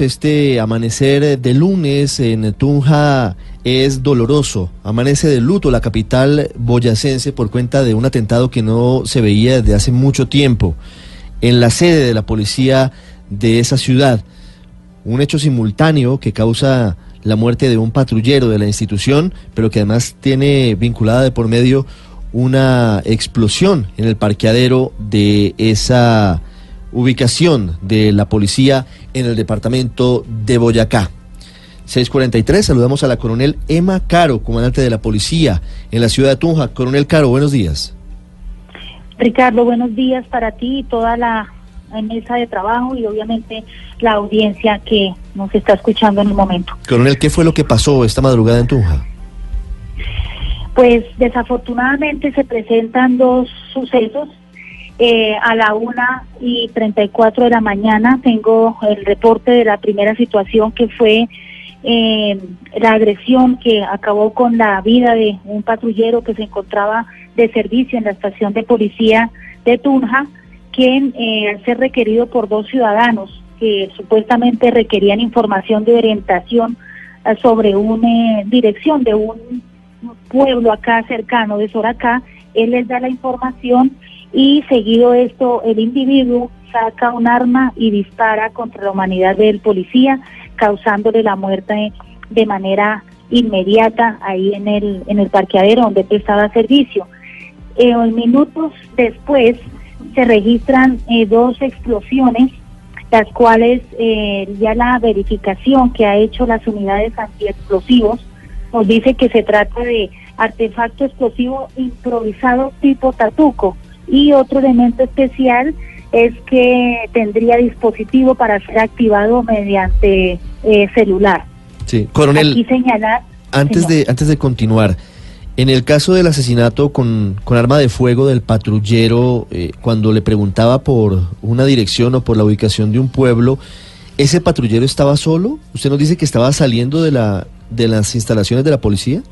Este amanecer de lunes en Tunja es doloroso. Amanece de luto la capital boyacense por cuenta de un atentado que no se veía desde hace mucho tiempo en la sede de la policía de esa ciudad. Un hecho simultáneo que causa la muerte de un patrullero de la institución, pero que además tiene vinculada de por medio una explosión en el parqueadero de esa ubicación de la policía en el departamento de Boyacá. 643, saludamos a la coronel Emma Caro, comandante de la policía en la ciudad de Tunja. Coronel Caro, buenos días. Ricardo, buenos días para ti y toda la mesa de trabajo y obviamente la audiencia que nos está escuchando en el momento. Coronel, ¿qué fue lo que pasó esta madrugada en Tunja? Pues desafortunadamente se presentan dos sucesos. Eh, a la una y treinta y cuatro de la mañana tengo el reporte de la primera situación que fue eh, la agresión que acabó con la vida de un patrullero que se encontraba de servicio en la estación de policía de Tunja, quien eh, al ser requerido por dos ciudadanos que supuestamente requerían información de orientación eh, sobre una dirección de un pueblo acá cercano de Soracá, él les da la información y seguido esto el individuo saca un arma y dispara contra la humanidad del policía, causándole la muerte de manera inmediata ahí en el, en el parqueadero donde prestaba servicio. Eh, minutos después se registran eh, dos explosiones, las cuales eh, ya la verificación que ha hecho las unidades antiexplosivos nos dice que se trata de artefacto explosivo improvisado tipo tatuco y otro elemento especial es que tendría dispositivo para ser activado mediante eh, celular. Sí, coronel. Aquí señalar. Antes de, antes de continuar, en el caso del asesinato con, con arma de fuego del patrullero, eh, cuando le preguntaba por una dirección o por la ubicación de un pueblo, ¿ese patrullero estaba solo? ¿Usted nos dice que estaba saliendo de, la, de las instalaciones de la policía?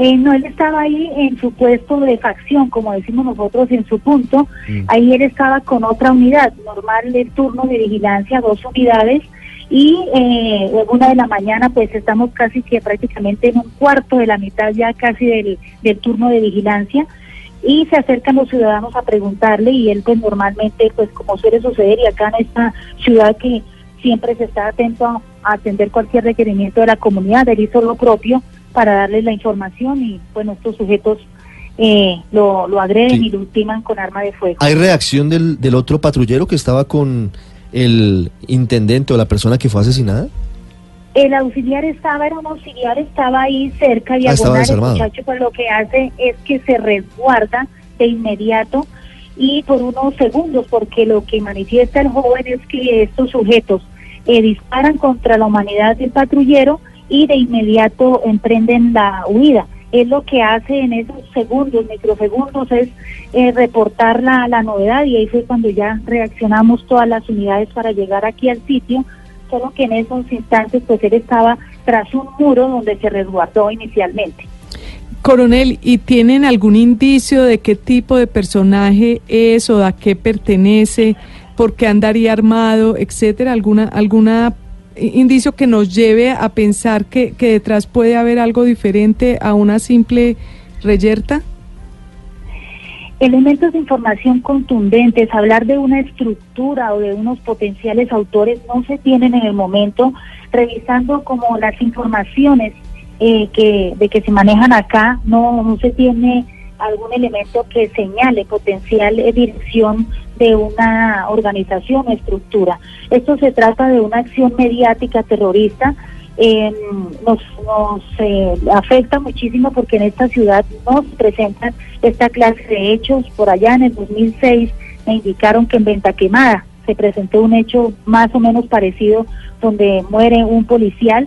Eh, no, él estaba ahí en su puesto de facción, como decimos nosotros, en su punto. Mm. Ahí él estaba con otra unidad, normal el turno de vigilancia, dos unidades. Y eh, una de la mañana, pues estamos casi que prácticamente en un cuarto de la mitad ya casi del, del turno de vigilancia. Y se acercan los ciudadanos a preguntarle y él pues normalmente, pues como suele suceder y acá en esta ciudad que siempre se está atento a, a atender cualquier requerimiento de la comunidad, él hizo lo propio para darles la información y bueno, estos sujetos eh, lo, lo agreden Sí. y lo ultiman con arma de fuego. ¿Hay reacción del, del otro patrullero que estaba con el intendente o la persona que fue asesinada? El auxiliar estaba, era un auxiliar, estaba ahí cerca, Ah, estaba diagonal, el muchacho pues lo que hace es que se resguarda de inmediato y por unos segundos, porque lo que manifiesta el joven es que estos sujetos eh, disparan contra la humanidad del patrullero y de inmediato emprenden la huida. Él lo que hace en esos segundos, microsegundos, es eh, reportar la, la novedad y ahí fue cuando ya reaccionamos todas las unidades para llegar aquí al sitio, solo que en esos instantes pues él estaba tras un muro donde se resguardó inicialmente. Coronel, ¿y tienen algún indicio de qué tipo de personaje es o a qué pertenece, por qué andaría armado, etcétera? ¿Alguna, alguna indicio que nos lleve a pensar que, que detrás puede haber algo diferente a una simple reyerta? Elementos de información contundentes, hablar de una estructura o de unos potenciales autores no se tienen en el momento, revisando como las informaciones eh, que de que se manejan acá, no, no se tiene algún elemento que señale potencial eh, dirección de una organización o estructura. Esto se trata de una acción mediática terrorista. eh, nos nos eh, afecta muchísimo porque en esta ciudad no se presentan esta clase de hechos. Por allá en el 2006 me indicaron que en Venta Quemada se presentó un hecho más o menos parecido donde muere un policial.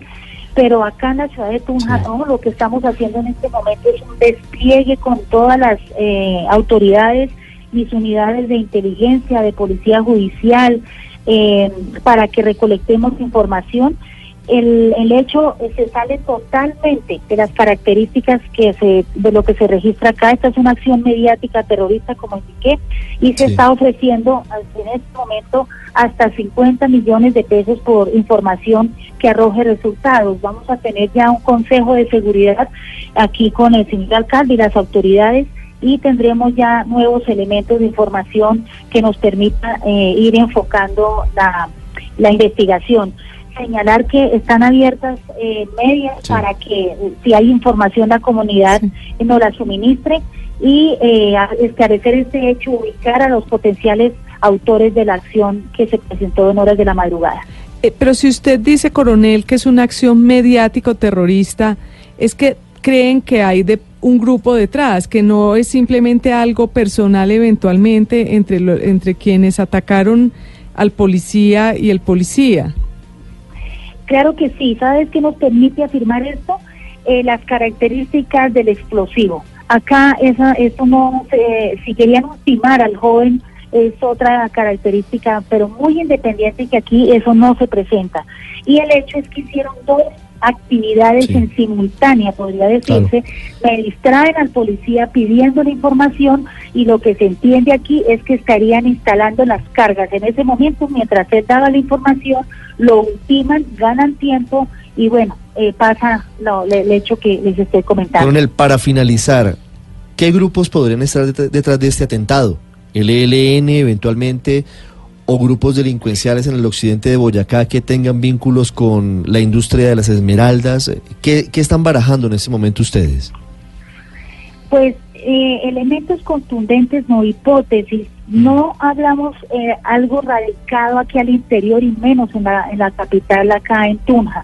Pero acá en la ciudad de Tunja, no, lo que estamos haciendo en este momento es un despliegue con todas las eh, autoridades, mis unidades de inteligencia, de policía judicial, eh, para que recolectemos información el, el hecho se sale totalmente de las características que se, de lo que se registra acá. Esta es una acción mediática terrorista, como indiqué, y se está ofreciendo en este momento hasta 50 millones de pesos por información que arroje resultados. Vamos a tener ya un consejo de seguridad aquí con el señor alcalde y las autoridades y tendremos ya nuevos elementos de información que nos permita eh, ir enfocando la, la investigación señalar que están abiertas eh, medias para que si hay información la comunidad nos la suministre y eh, esclarecer este hecho, ubicar a los potenciales autores de la acción que se presentó en horas de la madrugada. Eh, pero si usted dice, coronel, que es una acción mediático terrorista, es que creen que hay de un grupo detrás, que no es simplemente algo personal eventualmente entre, entre quienes atacaron al policía y el policía. Claro que sí. ¿Sabes qué nos permite afirmar esto? Eh, las características del explosivo. Acá esa, eso no, si querían ultimar al joven es otra característica, pero muy independiente que aquí eso no se presenta. Y el hecho es que hicieron dos actividades en simultánea, podría decirse, me distraen al policía pidiendo la información y lo que se entiende aquí es que estarían instalando las cargas. En ese momento, mientras él daba la información, lo ultiman, ganan tiempo y bueno, eh, pasa lo, el hecho que les estoy comentando. Coronel, para finalizar, ¿qué grupos podrían estar detrás de este atentado? ¿El ELN eventualmente o grupos delincuenciales en el occidente de Boyacá que tengan vínculos con la industria de las esmeraldas? ¿Qué, qué están barajando en este momento ustedes? Pues eh, elementos contundentes, no hipótesis. No hablamos eh, algo radicado aquí al interior y menos en la, en la capital, acá en Tunja.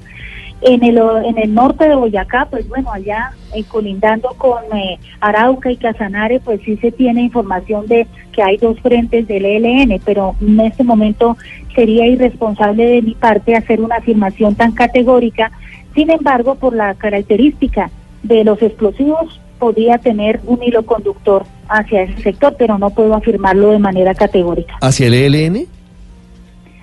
En el, en el norte de Boyacá, pues bueno, allá eh, colindando con eh, Arauca y Casanare, pues sí se tiene información de que hay dos frentes del ELN, pero en este momento sería irresponsable de mi parte hacer una afirmación tan categórica. Sin embargo, por la característica de los explosivos, podría tener un hilo conductor hacia ese sector, pero no puedo afirmarlo de manera categórica. ¿Hacia el ELN?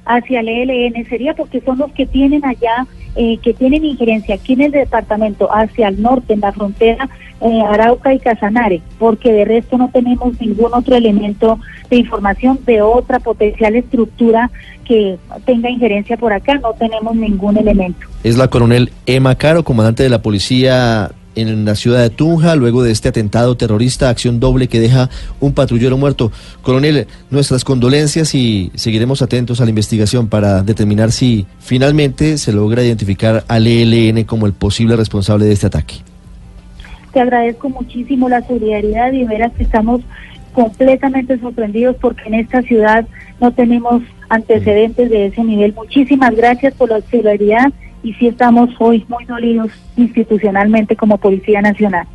Hacia el ELN sería porque son los que tienen allá, eh, que tienen injerencia aquí en el departamento, hacia el norte, en la frontera eh, Arauca y Casanare, porque de resto no tenemos ningún otro elemento de información de otra potencial estructura que tenga injerencia por acá, no tenemos ningún elemento. Es la coronel Emma Caro, comandante de la policía en la ciudad de Tunja, luego de este atentado terrorista, acción doble que deja un patrullero muerto. Coronel, nuestras condolencias y seguiremos atentos a la investigación para determinar si finalmente se logra identificar al ELN como el posible responsable de este ataque. Te agradezco muchísimo la solidaridad y verás que estamos completamente sorprendidos porque en esta ciudad no tenemos antecedentes de ese nivel. Muchísimas gracias por la solidaridad y sí estamos hoy muy dolidos institucionalmente como Policía Nacional.